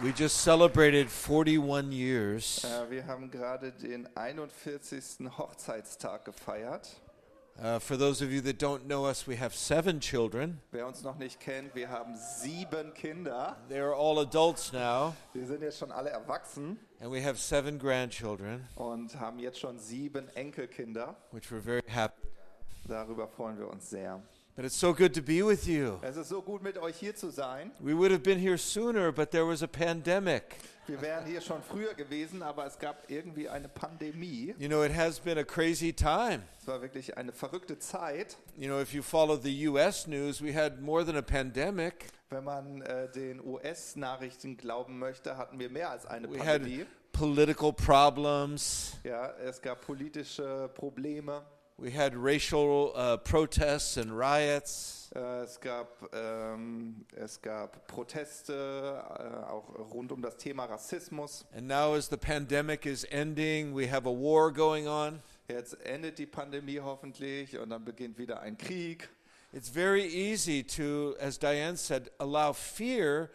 We just celebrated 41 years. Äh, wir haben gerade den 41. Hochzeitstag gefeiert. Uh, for those of you that don't know us, we have seven children. Wer uns noch nicht kennt, wir haben sieben Kinder. They are all adults now, Wir sind jetzt schon alle erwachsen and we have seven grandchildren, und haben jetzt schon sieben Enkelkinder. which we're very happy. Darüber freuen wir uns sehr. But it's so good to be with you. Es ist so gut, mit euch hier zu sein. We would have been here sooner, but there was a pandemic. Wir wären hier schon früher gewesen, aber es gab irgendwie eine Pandemie. You know, it has been a crazy time. Es war wirklich eine verrückte Zeit. You know, if you follow the U.S. news, we had more than a pandemic. Wenn man äh, den US-Nachrichten glauben möchte, hatten wir mehr als eine We had Pandemie. political problems. Ja, es gab politische Probleme. We had racial uh, protests and riots. Äh, Es gab, ähm, es gab Proteste, äh, auch rund um das Thema Rassismus. And now, as the pandemic is ending, we have a war going on. Jetzt endet die Pandemie hoffentlich und dann beginnt wieder ein Krieg. It's very easy to, as Diane said, allow fear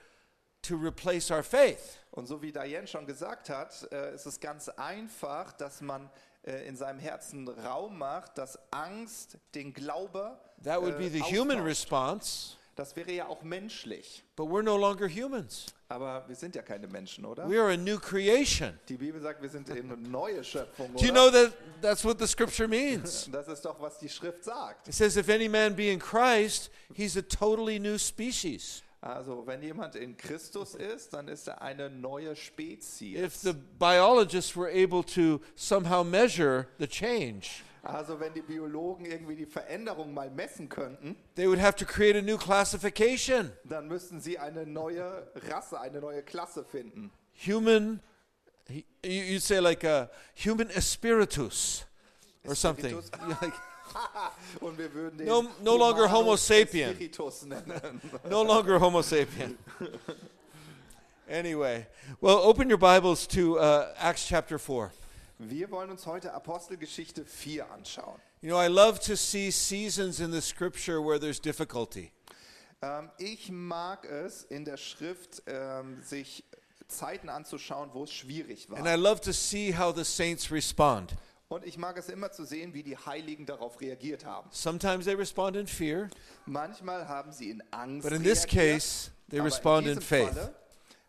to replace our faith. Und so wie Diane schon gesagt hat, äh, ist es ganz einfach, dass man äh, in seinem Herzen Raum macht, dass Angst den Glaube That would be äh, the human austauscht. response, Das wäre ja auch menschlich. but we're no longer humans. Aber wir sind ja keine Menschen, oder? We are a new creation. Die Bibel sagt, wir sind eine neue Schöpfung, Do you oder? know that that's what the scripture means? Das ist doch, was die Schrift sagt. It says, if any man be in Christ, he's a totally new species. Also, wenn jemand in Christus ist, dann ist er eine neue Spezies. If the biologists were able to somehow measure the change, Also, wenn die Biologen irgendwie die Veränderung mal messen könnten, they would have to create a new classification. dann müssten sie eine neue Rasse, eine neue Klasse finden. Human, you- say like a human espiritus or something. Und wir würden den No- no longer Homo sapien. Nennen. no longer Homo sapien. anyway, well, open your Bibles to uh, Acts chapter 4. Wir wollen uns heute Apostelgeschichte 4 anschauen. You know, I love to see seasons in the scripture where there's difficulty. Ähm, ich mag es in der Schrift, ähm, sich Zeiten anzuschauen, wo es schwierig And I love to see how the saints respond. Und ich mag es immer zu sehen, wie die Heiligen darauf reagiert haben. Sometimes they respond in fear, Manchmal haben sie in Angst but in this reagiert, case, they respond in in faith. Falle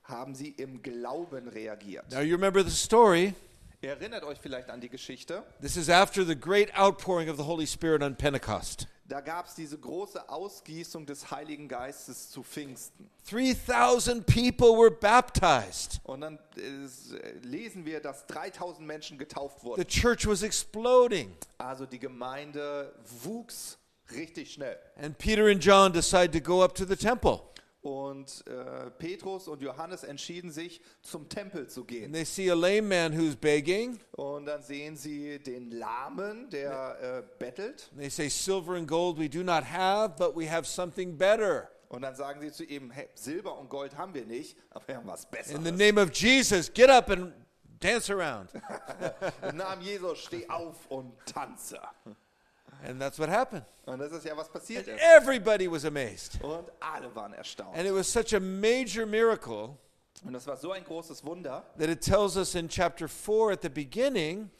haben sie im Glauben reagiert. Now, you remember the story. Ihr erinnert euch vielleicht an die Geschichte. This is after the great outpouring of the Holy Spirit on Pentecost. Da gab es diese große Ausgießung des Heiligen Geistes zu Pfingsten. 3,000 people were baptized. Und dann äh, äh lesen wir, dass 3000 Menschen getauft wurden. The church was exploding. Also die Gemeinde wuchs richtig schnell. And Peter and John decide to go up to the temple. Und äh, Petrus und Johannes entschieden sich, zum Tempel zu And gehen. they see a lame man who's begging. Und dann sehen sie den Lahmen, der äh, bettelt. And they say, Silver and gold we do not have, but we have something better. Und dann sagen sie zu ihm, hey, Silber und Gold haben wir nicht, aber wir haben was In the Besseres. name of Jesus, get up and dance around. Im Namen Jesus, steh auf und tanze. And that's what happened. Und das ist ja, was passiert And ist. everybody was amazed. Und alle waren erstaunt. And it was such a major miracle Und das war so ein großes Wunder, that it tells us in chapter 4 at the beginning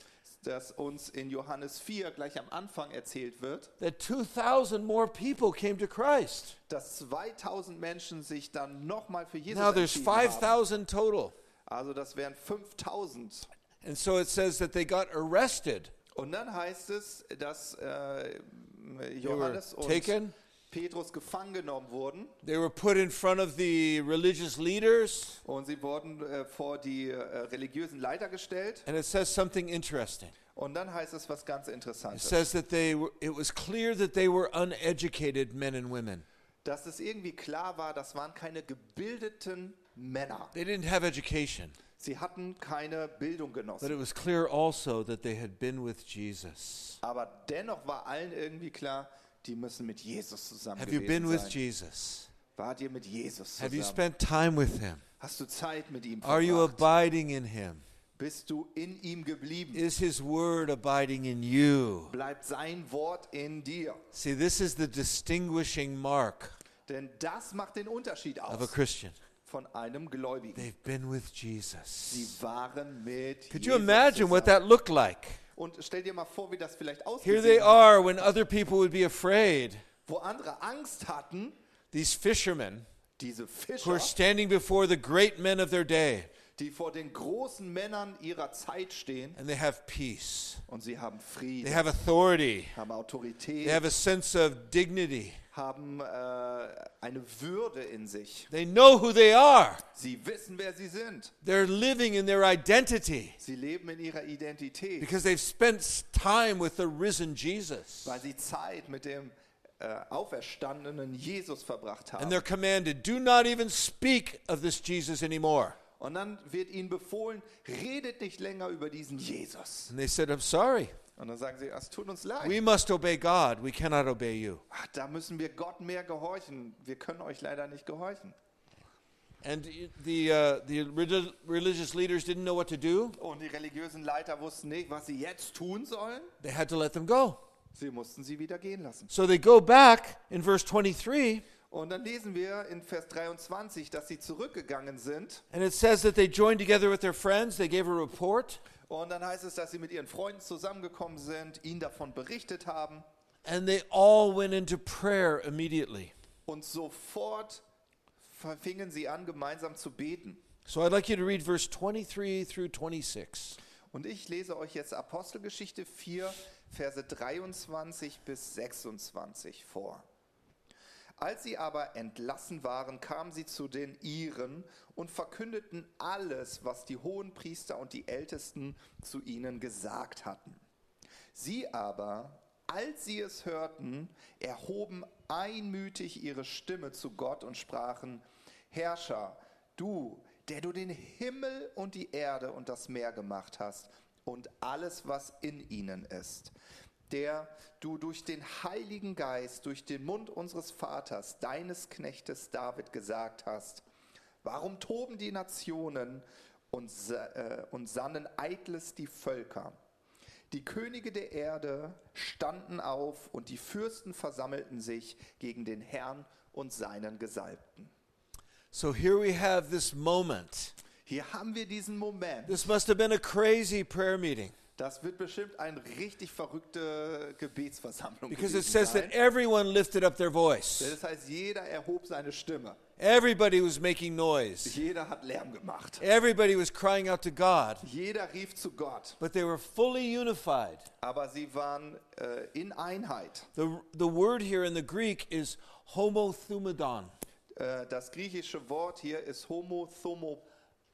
dass uns in Johannes 4 gleich am Anfang erzählt wird, that 2,000 more people came to Christ. dass 2000 Menschen sich dann nochmal für Jesus Now there's entschieden haben. 5,000 total. Also das wären 5000. And so it says that they got arrested. Und dann heißt es, dass äh, Johannes und taken. Petrus gefangen genommen wurden They were put in front of the religious leaders. und sie wurden äh, vor die äh, religiösen Leiter gestellt. And it says something interesting. Und dann heißt es was ganz It Interessantes, says that they were, it was clear that they were uneducated men and women. dass es irgendwie klar war, das waren keine gebildeten Männer. They didn't have education. Sie hatten keine Bildung But it was clear also that they had been with Jesus. Aber dennoch war allen irgendwie klar, die müssen mit Jesus zusammen Have you been with sein. Jesus? Wart ihr mit Jesus Have you spent time with him? Hast du Zeit mit ihm Are you verbracht? abiding in him? Bist du in ihm geblieben? Is his word abiding in you? Bleibt sein Wort in dir? See, this is the distinguishing mark Denn das macht den Unterschied of a Christian. Von einem Gläubigen. They've been with Jesus. Sie waren mit Could you Jesus imagine what zusammen. that looked like? Und stell dir mal vor, wie das vielleicht Here they are when other people would be afraid. wo andere Angst hatten, These fishermen diese who Fischer, are standing before the great men of their day, die vor den großen Männern ihrer Zeit stehen and they have peace. und sie haben They have authority. haben They have a sense of dignity. haben äh, eine Würde in sich. They know who they are. Sie wissen, wer sie sind. They're living in their identity Sie leben in ihrer Identität, because they've spent time with the risen Jesus. weil sie Zeit mit dem äh, auferstandenen Jesus verbracht And they're commanded, do not even speak of this Jesus anymore. Und dann wird ihnen befohlen, redet nicht länger über diesen Jesus. And they said, I'm sorry. Und dann sagen sie, es tut uns leid. We must obey God. We cannot obey you. Ach, da müssen wir Gott mehr gehorchen. Wir können euch leider nicht gehorchen. And the, uh, the relig- religious leaders didn't know what to do. Und die religiösen Leiter wussten nicht, was sie jetzt tun sollen. They had to let them go. Sie mussten sie wieder gehen lassen. So they go back in verse 23, Und dann lesen wir in Vers 23, dass sie zurückgegangen sind. and it says that they joined together with their friends. They gave a report, Und dann heißt es, dass sie mit ihren Freunden zusammengekommen sind, ihnen davon berichtet haben. and they all went into prayer immediately. Und sofort fingen sie an, gemeinsam zu beten. So I'd like you to read verse 23 through 26. Und ich lese euch jetzt Apostelgeschichte 4, Verse 23 bis 26 vor. Als sie aber entlassen waren, kamen sie zu den Iren und verkündeten alles, was die hohen Priester und die Ältesten zu ihnen gesagt hatten. Sie aber, als sie es hörten, erhoben einmütig ihre Stimme zu Gott und sprachen, Herrscher, du, der du den Himmel und die Erde und das Meer gemacht hast und alles, was in ihnen ist, der du durch den Heiligen Geist, durch den Mund unseres Vaters, deines Knechtes David gesagt hast, warum toben die Nationen und, äh, und sannen eitles die Völker? Die Könige der Erde standen auf und die Fürsten versammelten sich gegen den Herrn und seinen Gesalbten. So here we have this moment. Hier haben wir diesen Moment. This must have been a crazy prayer meeting Das wird bestimmt eine richtig verrückte Gebetsversammlung because it gewesen says sein. that everyone lifted up their voice. Das heißt, jeder erhob seine Stimme. Everybody was making noise. Jeder hat Lärm gemacht. Everybody was crying out to God. Jeder rief zu Gott. But they were fully unified. Aber sie waren äh, in Einheit. The, the word here in the Greek is homothumadon. Äh, das griechische Wort hier ist homothomo.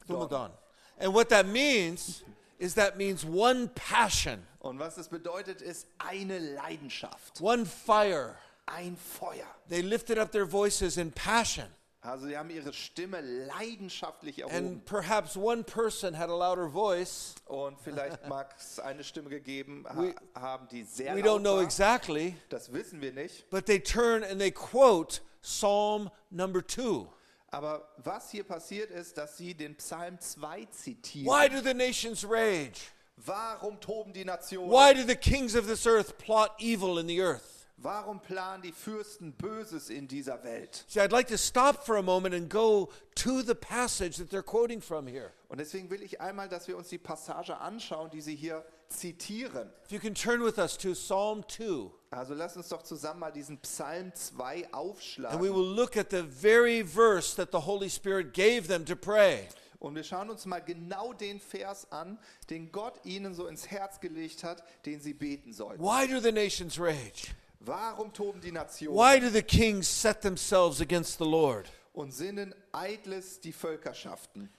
Thumadon. And what that means is that means one passion, Und was es bedeutet, ist eine Leidenschaft, one fire. ein Feuer. They lifted up their voices in passion. Also sie haben ihre Stimme leidenschaftlich erhoben. And perhaps one person had a louder voice. Und vielleicht mag es eine Stimme gegeben We- haben, die sehr We laut don't know war. exactly, Das wissen wir nicht. but they turn and they quote Psalm number two. Aber was hier passiert ist, dass sie den Psalm 2 zitieren. Why do the nations rage? Warum toben die Nationen? Why do the kings of this earth plot evil in the earth? Warum planen die Fürsten Böses in dieser Welt? See, I'd like to stop for a moment and go to the passage that they're quoting from here. Und deswegen will ich einmal, dass wir uns die Passage anschauen, die sie hier zitieren. If you can turn with us to Psalm 2, Also lass uns doch zusammen mal diesen Psalm 2 and we aufschlagen. will look at the very verse that the Holy Spirit gave them to pray. Und wir schauen uns mal genau den Vers an, den Gott ihnen so ins Herz gelegt hat, den sie beten sollten. Why do the nations rage? Warum toben die Nationen Why do the kings set themselves against the Lord? und sinnen eitles die Völkerschaften?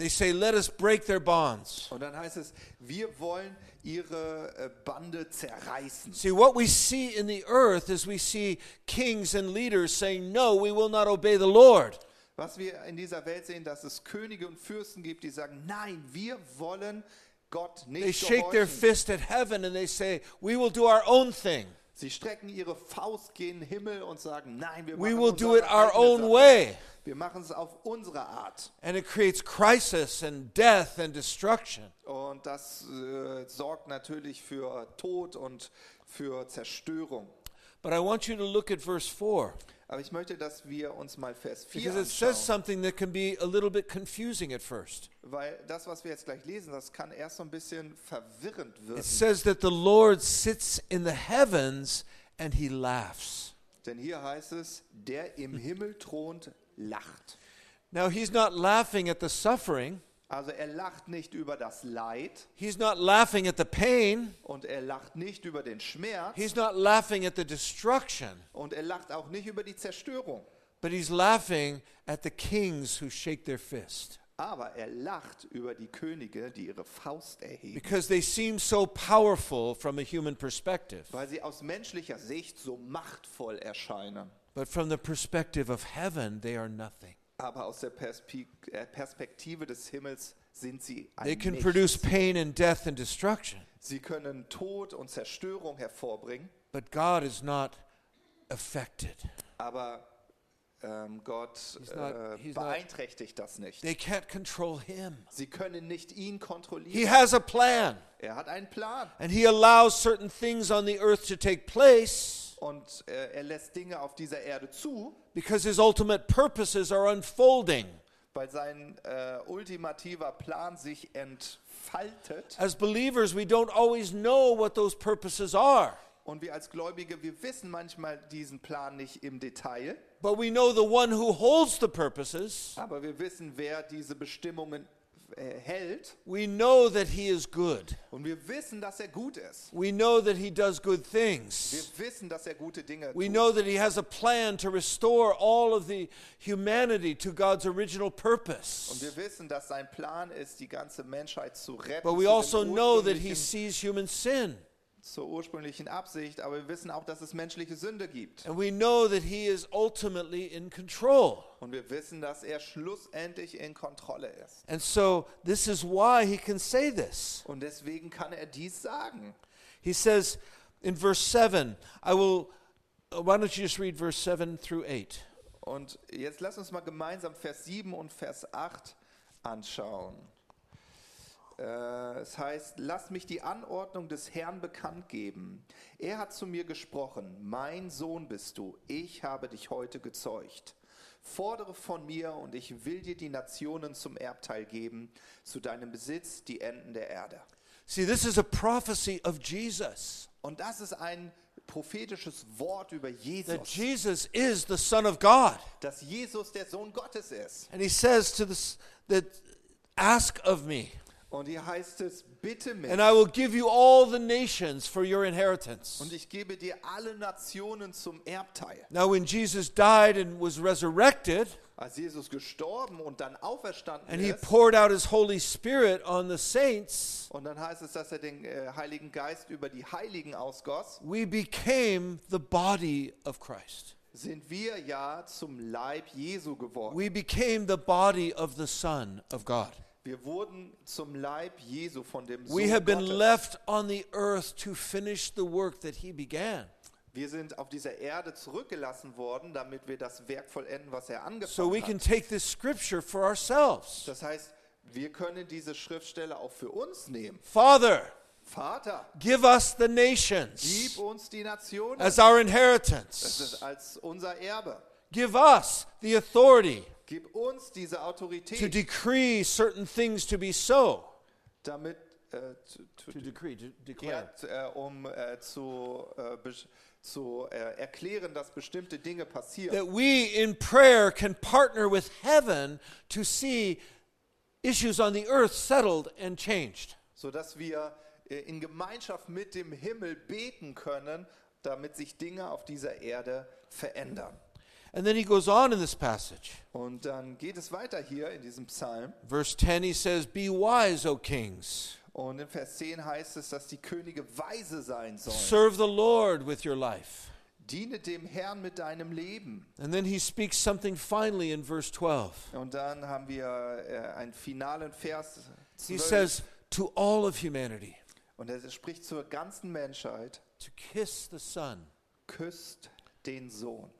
They say, Let us break their bonds. Und dann heißt es, wir wollen ihre äh, Bande zerreißen. See, what we see in the earth is we see kings and leaders saying, No, we will not obey the Lord. Was wir in dieser Welt sehen, dass es Könige und Fürsten gibt, die sagen, nein, wir wollen Gott They nicht shake their fist at heaven and they say, We will do our own thing. Sie strecken ihre Faust gen Himmel und sagen, nein, wir We will do it our own way. Wir machen es auf unsere Art. And it creates crisis and death and destruction. Und das äh, sorgt natürlich für Tod und für Zerstörung. But I want you to look at verse 4. Aber ich möchte, dass wir uns mal Vers 4 because it says something that can be a little bit confusing at first. weil das, was wir jetzt gleich lesen, das kann erst so ein bisschen verwirrend It wirken. says that the Lord sits in the heavens and he laughs. Denn hier heißt es, der im Himmel thront, lacht. Now, he's not laughing at the suffering, Also er lacht nicht über das Leid he's not laughing at the pain, und er lacht nicht über den Schmerz he's not laughing at the destruction, und er lacht auch nicht über die Zerstörung. but he's laughing at the kings who shake their fist Aber er lacht über die Könige, die ihre Faust erheben, because they seem so powerful from a human perspective. weil sie aus menschlicher Sicht so machtvoll erscheinen. But from the perspective of heaven, they are nothing. Aber aus der Perspe äh, Perspektive des Himmels sind sie They can Nichts. produce pain and death and destruction, Sie können Tod und Zerstörung hervorbringen, but God is not affected. aber ähm, Gott He's not- äh, he's not- beeinträchtigt das nicht. They can't control Him. Sie können nicht ihn He kontrollieren. has a plan, Er hat einen Plan and He allows certain things on the earth to take place und äh, er lässt Dinge auf dieser Erde zu, because His ultimate purposes are unfolding. weil sein äh, ultimativer Plan sich entfaltet. As believers, we don't always know what those purposes are, Und wir als Gläubige, wir wissen manchmal diesen Plan nicht im Detail, but we know the one who holds the purposes. aber wir wissen, wer diese Bestimmungen hält. We know that He is good. Und wir wissen, dass er gut ist. We know that He does good Wir things. wissen, dass er gute Dinge We tut. know that He has a plan to restore all of the humanity to God's original Und purpose. wir wissen, dass sein Plan ist, die ganze Menschheit zu retten But we zu dem also know that He ursprünglichen- sees human sin. Zur ursprünglichen Absicht. Aber wir wissen auch, dass es menschliche Sünde gibt. And we know that He is ultimately in control. Und wir wissen, dass er schlussendlich in Kontrolle ist. And so this is why He can say this. Und deswegen kann er dies sagen. He says in verse 7, I will. uh, Why don't you just read verse 7 through 8? Und jetzt lass uns mal gemeinsam Vers 7 und Vers 8 anschauen. Äh, Es heißt, lass mich die Anordnung des Herrn bekannt geben. Er hat zu mir gesprochen, mein Sohn bist du, ich habe dich heute gezeugt. Fordere von mir und ich will dir die Nationen zum Erbteil geben, zu deinem Besitz die Enden der Erde. See, this is a prophecy of Jesus. Und das ist ein prophetisches Wort über That Jesus, Jesus is the Son of God. dass Jesus der Sohn Gottes ist. And he says to this that ask of me, Und hier heißt es, bitte mich. and I will give you all the nations for your inheritance. Und ich gebe dir alle Nationen zum Erbteil. Now when Jesus died and was resurrected, Als Jesus gestorben und dann auferstanden and he ist, poured out his Holy Spirit on the saints, und dann heißt es, dass er den äh, Heiligen Geist über die Heiligen ausgoss, we became the body of Christ. sind wir ja zum Leib Jesu geworden. We became the body of the Son of God. Wir wurden zum Leib Jesu von dem We Sohn have been Gottes. left on the earth to finish the work that he began. Wir sind auf dieser Erde zurückgelassen worden, damit wir das Werk vollenden, was er angefangen So we can hat. take this scripture for ourselves. Das heißt, wir können diese Schriftstelle auch für uns nehmen. Father, Vater, give us the gib nations uns die Nationen. as our Das inheritance. ist als unser Erbe. Give us the authority Gib uns diese to Autorität, decree certain things to be so. damit, äh, zu, zu, To decree, to ja, declare. t- äh, um äh, zu, äh, besch- zu äh, erklären, dass bestimmte Dinge passieren. That we in prayer can partner with heaven to see issues on the earth settled and changed. sodass wir äh, in Gemeinschaft mit dem Himmel beten können, damit sich Dinge auf dieser Erde verändern. And then he goes on in this passage. Und dann geht es weiter hier in diesem Psalm. Verse 10, he says, Be wise, O kings. Und in Vers 10 heißt es, dass die Könige weise sein sollen. Serve the Lord with your life. Diene dem Herrn mit deinem Leben. And then he speaks something finally in verse 12. Und dann haben wir äh, einen finalen Vers. He 12. says, To all of humanity, Und er spricht zur ganzen Menschheit, to kiss the Son. küsst den Sohn.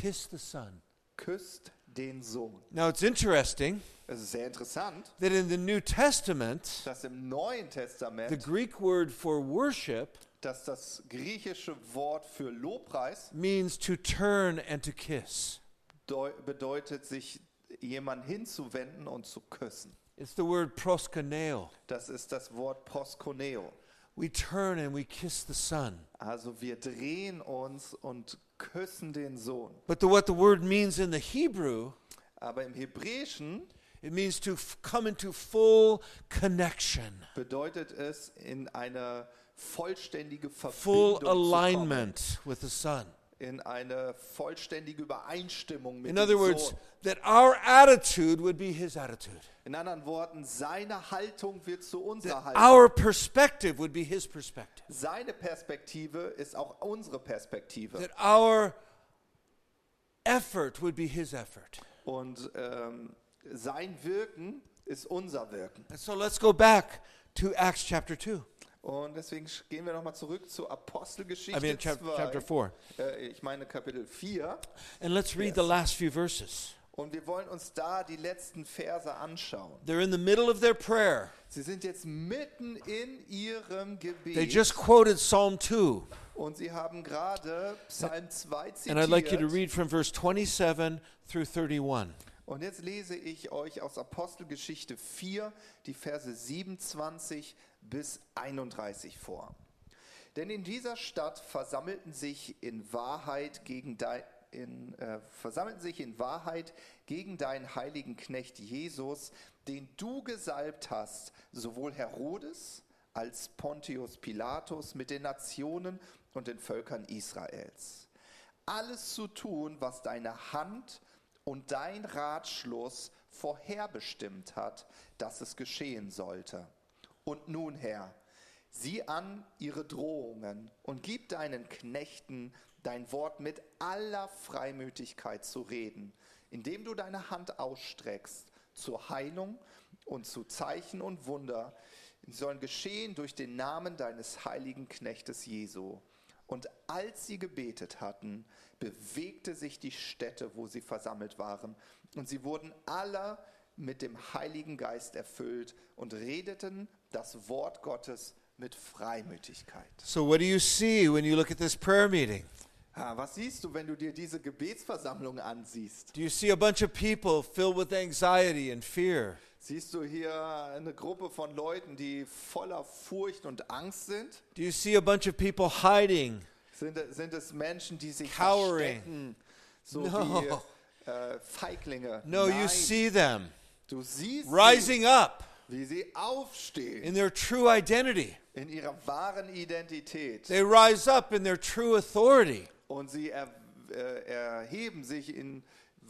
Kiss the Son. Küsst den Sohn. Now it's interesting Es ist sehr interessant, that in the New Testament, dass im Neuen the Testament Greek word for worship dass das griechische Wort für Lobpreis means to turn and to kiss. deu- bedeutet, sich jemand hinzuwenden und zu küssen. It's the word proskuneo. Das ist das Wort proskuneo. We turn and we kiss the Son. Also wir drehen uns und küssen den Sohn. But the, what the word means in the Hebrew, Aber im Hebräischen it means to come into full connection, bedeutet es in eine vollständige full Verbindung zu alignment with the Son. In eine vollständige Übereinstimmung mit In dem other words, Sohn. that our attitude would be His attitude, In anderen Worten, seine Haltung wird zu unserer Haltung. our perspective would be His perspective, Seine Perspektive ist auch unsere Perspektive. that our effort would be His effort. Und ähm, sein Wirken ist unser Wirken. And so let's go back to Acts chapter 2. Und deswegen gehen wir nochmal zurück zur Apostelgeschichte I mean, chap- 2. chapter 4. Äh, ich meine Kapitel 4. And let's read the last few verses. Und wir wollen uns da die letzten Verse anschauen. They're in the middle of their prayer. Sie sind jetzt mitten in ihrem They just quoted Psalm 2. und sie haben gerade Psalm 2 And I'd like you to read from verse 27 through 31. Und jetzt lese ich euch aus Apostelgeschichte 4 die Verse 27 bis 31 vor. Denn in dieser Stadt versammelten sich in Wahrheit gegen dein, in, äh, versammelten sich in Wahrheit gegen deinen heiligen Knecht Jesus, den du gesalbt hast, sowohl Herodes als Pontius Pilatus mit den Nationen und den Völkern Israels. Alles zu tun, was deine Hand und dein Ratschluss vorherbestimmt hat, dass es geschehen sollte. Und nun, Herr, sieh an ihre Drohungen und gib deinen Knechten dein Wort mit aller Freimütigkeit zu reden, indem du deine Hand ausstreckst zur Heilung und zu Zeichen und Wunder, sollen geschehen durch den Namen deines heiligen Knechtes Jesu. Und als sie gebetet hatten, bewegte sich die Stätte, wo sie versammelt waren, und sie wurden alle mit dem Heiligen Geist erfüllt und redeten das Wort Gottes mit Freimütigkeit. So, what do you see when you look at this prayer meeting? Ah, was siehst du, wenn du dir diese Gebetsversammlung ansiehst? Do you see a bunch of people filled with anxiety and fear? Siehst du hier eine Gruppe von Leuten, die voller Furcht und Angst sind? Do you see a bunch of people hiding? Sind, sind es Menschen, die sich Cowering. verstecken, so No. wie äh, Feiglinge? No, Nein, you see them du siehst rising up sie, wie sie aufstehen in their true identity. in ihrer wahren Identität They rise up in their true authority. und sie er, äh, erheben sich in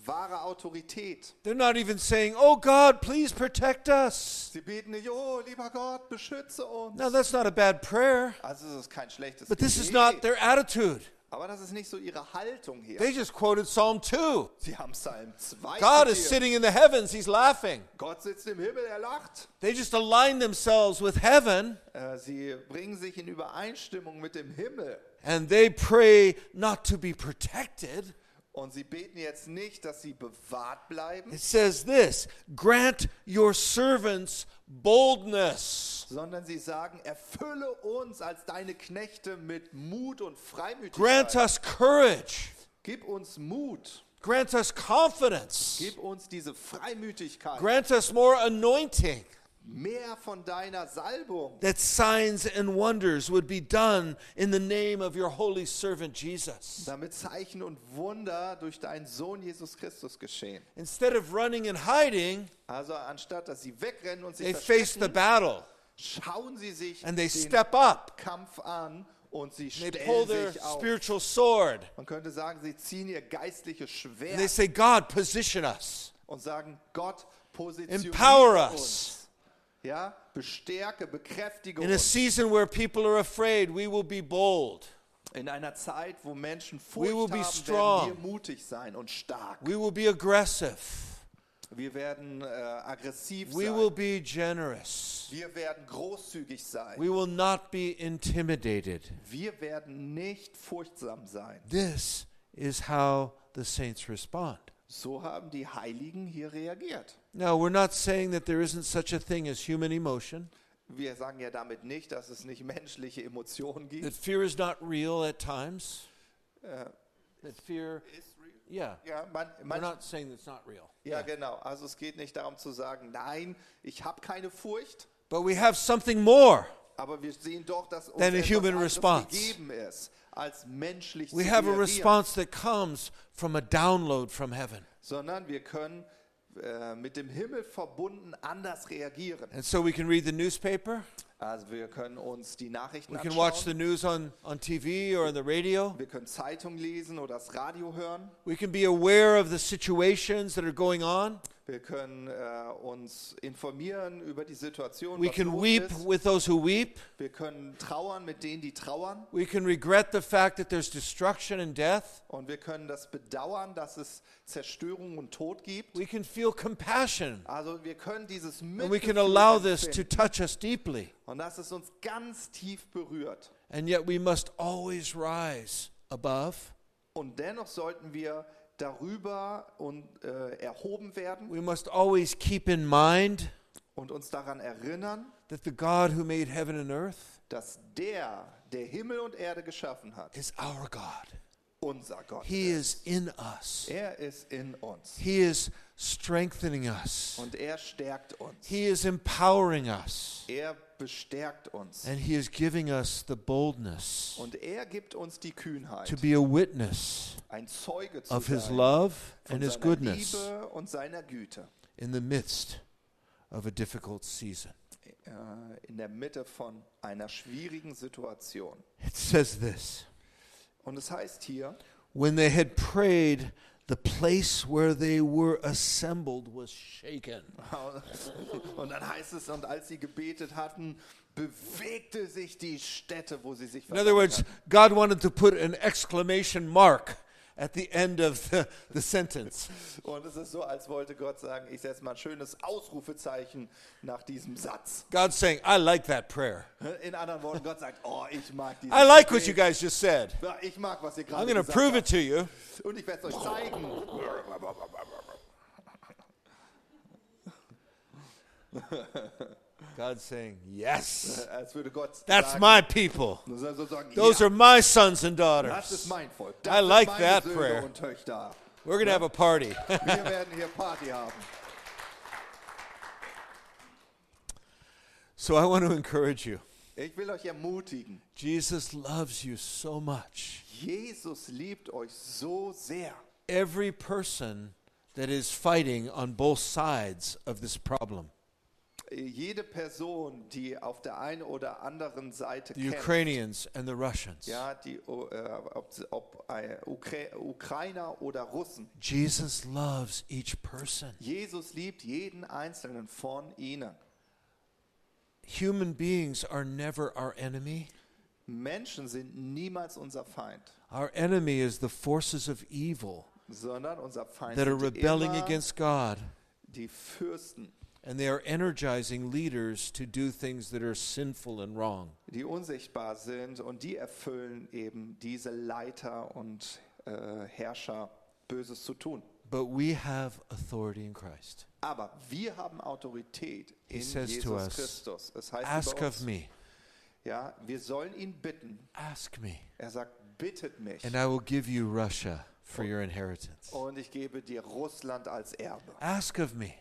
wahre Autorität. They're not even saying, Oh God, please protect us. Sie beten nicht, oh lieber Gott, beschütze uns. No, that's not a bad prayer. Also es ist kein schlechtes But this is not their attitude. Aber das ist nicht so ihre Haltung hier. They just quoted Psalm 2. Sie haben Psalm 2 God is sitting in the heavens, He's laughing. Gott sitzt im Himmel, er lacht. They just align themselves with heaven Äh, Sie bringen sich in Übereinstimmung mit dem Himmel. and they pray not to be protected. Und sie beten jetzt nicht, dass sie bewahrt bleiben, It says this Grant your servants boldness, sondern sie sagen, erfülle uns als deine Knechte mit Mut und grant Freimütigkeit. us courage, Gib uns Mut, grant us confidence, gib uns diese Freimütigkeit, grant us more anointing. Mehr von deiner Salbung, That signs and wonders would be done in the name of your holy servant Jesus. damit Zeichen und Wunder durch deinen Sohn Jesus Christus geschehen. Instead of running and hiding, Also anstatt dass sie wegrennen und sich they face the battle schauen sie sich and they step up. Kampf an und sie They pull their sich auf. spiritual sword Man könnte sagen, sie ziehen ihr geistliches and they say, God, position us. und sagen, Gott, positioniere Empower uns. Ja, bestärke, bekräftige In a uns. season where people are afraid, we will be bold. In einer Zeit, wo Menschen We will be haben, strong. werden wir mutig sein und stark. We will be aggressive. Wir werden äh, aggressiv We sein. will be generous. wir werden großzügig sein. We will not be intimidated. wir werden nicht furchtsam sein. This is how the saints respond. So haben die Heiligen hier reagiert. Now, we're not saying that there isn't such a thing as human emotion. Wir sagen ja damit nicht, dass es nicht menschliche Emotionen that gibt. fear is not real at times. Äh, That fear, yeah. ja, man, We're man, not saying it's not real. ja, genau. Also es geht nicht darum zu sagen, nein, ich habe keine Furcht, But we have something more. Aber wir sehen doch, dass Than a human response. ist, als We have a response that comes from a download from heaven. sondern wir können äh, mit dem Himmel verbunden anders reagieren. And so we can read the newspaper, Also wir können uns die Nachrichten we can watch the news on, on TV or on the radio, wir können Zeitung lesen oder das Radio hören, we can be aware of the situations that are going on. Wir können äh, uns informieren über die Situation, We was can los weep ist. with those who weep. wir können trauern mit denen, die trauern We can regret the fact that there's destruction and death. und wir können das bedauern, dass es Zerstörung und Tod gibt. We can feel compassion. Also wir können dieses And we Mitgefühl can allow this to empfinden. touch us deeply. und dass es uns ganz tief berührt. And yet we must always rise above. Und dennoch sollten wir darüber und, äh, erhoben werden We must always keep in mind und uns daran erinnern, that the God who made heaven and earth dass der, der Himmel und Erde geschaffen hat, is our God. Unser Gott He is in us. Er ist in uns He is strengthening us. und er stärkt uns. He is empowering us. Er bestärkt uns And He is giving us the boldness und er gibt uns die Kühnheit, to be a witness ein Zeuge zu of His sein love von and His seiner goodness Liebe und seiner Güte in the midst of a difficult season. äh, in der Mitte von einer schwierigen Situation. It says this Und es heißt hier, When they had prayed, the place where they were assembled was shaken. Und dann heißt es, und als sie gebetet hatten, bewegte sich die Stätte, wo sie sich In other words. God wanted to put an exclamation mark at the end of the, the sentence. Und es ist so, als wollte Gott sagen, ich setze mal ein schönes Ausrufezeichen nach diesem Satz. God's saying, I like that prayer. In anderen Worten, Gott sagt, oh, ich mag dieses I like what you Gebet. guys just said. Ich mag, was ihr I'm gerade going to gesagt prove it habt. to you. Und ich werde es euch zeigen. God's saying, Yes, Als würde Gott that's my people. und soll so sagen, Those are my sons and daughters. I like that prayer. We're going to have a party. Wir werden hier Party haben. so I want to encourage you. Ich will euch ermutigen. Jesus loves you so much. Jesus liebt euch so sehr. Every person that is fighting on both sides of this problem Jede Person, die auf der einen oder anderen Seite the Ukrainians and the Russians. ja, die, äh, ob, ob äh, Ukra Ukrainer oder Russen, Jesus loves each person. Jesus liebt jeden einzelnen von ihnen. Human beings are never our enemy. Menschen sind niemals unser Feind, Our enemy is the forces of evil sondern unser Feind that are rebelling against God, die Fürsten, and they are energizing leaders to do things that are sinful and wrong. die unsichtbar sind und die erfüllen eben diese Leiter und äh, Herrscher Böses zu tun. But we have authority in Christ. Aber wir haben Autorität He in says to Jesus us, Christus. Es heißt Ask of me, ja, wir sollen ihn bitten. ask me, Er sagt, bittet mich and I will give you Russia for your inheritance. und ich gebe dir Russland als Erbe. Ask of me,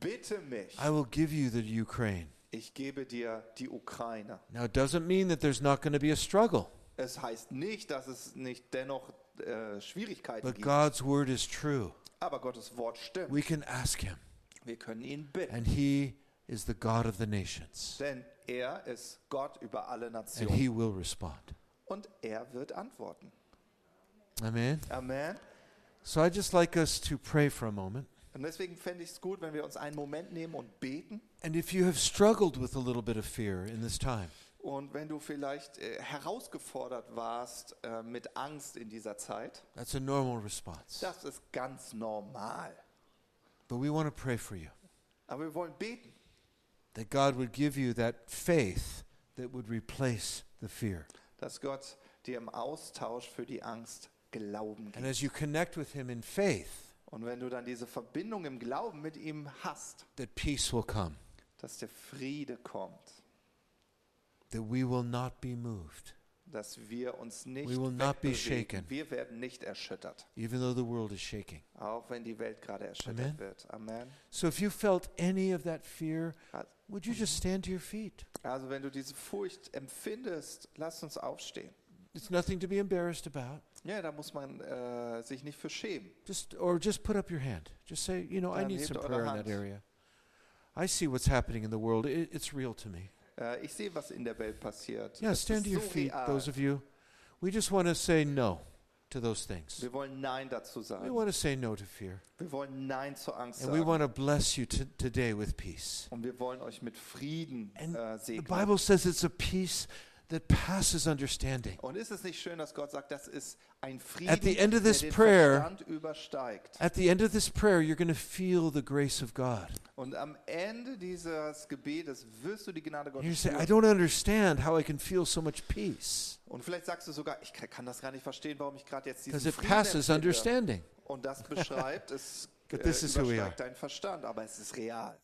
Bitte mich, I will give you the Ukraine. ich gebe dir die Ukraine. Now, it doesn't mean that there's not going to be a struggle, Es heißt nicht, dass es nicht dennoch äh, Schwierigkeiten but gibt. God's word is true. Aber Gottes Wort stimmt. We can ask Him, Wir können ihn bitten. and He is the God of the nations, Denn er ist Gott über alle Nationen. and He will respond. Und er wird antworten. Amen. Amen. So I just like us to pray for a moment. Und deswegen fände ich es gut, wenn wir uns einen Moment nehmen und beten. And if you have struggled with a little bit of fear in this time, Und wenn du vielleicht äh, herausgefordert warst äh, mit Angst in dieser Zeit, that's a normal response. das ist ganz normal. But we want to pray for you Aber wir wollen beten, that God would give you that faith that would replace the fear. dass Gott dir im Austausch für die Angst Glauben And gibt. as you connect with Him in faith, Und wenn du dann diese Verbindung im Glauben mit ihm hast, that peace will come. dass der Friede kommt. that we will not be moved, dass wir uns nicht We will not be shaken. Wir werden nicht erschüttert, even though the world is shaking. auch wenn die Welt gerade erschüttert Amen. wird. Amen. So if you felt any of that fear, Also- would you just stand to your feet? Also wenn du diese Furcht empfindest, lass uns aufstehen. It's nothing to be embarrassed about. Ja, da muss man äh, sich nicht für schämen. Just or just put up your hand. Just say, you know, I need hebt some eure prayer in Hand. that area. I see what's happening in the world. It, it's real to me. Äh, ich sehe, was in der Welt passiert. Yeah, Es stand to ist your so feet, real. those of you. We just want to say no to those things. Wir wollen Nein dazu We sagen. want to say no to fear. Wir wollen Nein zur Angst And we sagen. want to bless you to, today with peace. Und wir wollen euch mit Frieden And äh, the segnen. Bible says it's a peace that passes understanding. Und ist es nicht schön, dass Gott sagt, das ist ein Frieden, At the end of this prayer-. At the end of this prayer, you're going to feel the grace of God. Und am Ende dieses Gebetes wirst du die Gnade And you say, I don't understand how I can feel so much peace. Und vielleicht sagst du sogar, ich kann das gar nicht verstehen, warum ich gerade jetzt diesen Because it Frieden passes understanding. Und das beschreibt, es But äh, this is who we are. deinen Verstand, aber es ist real.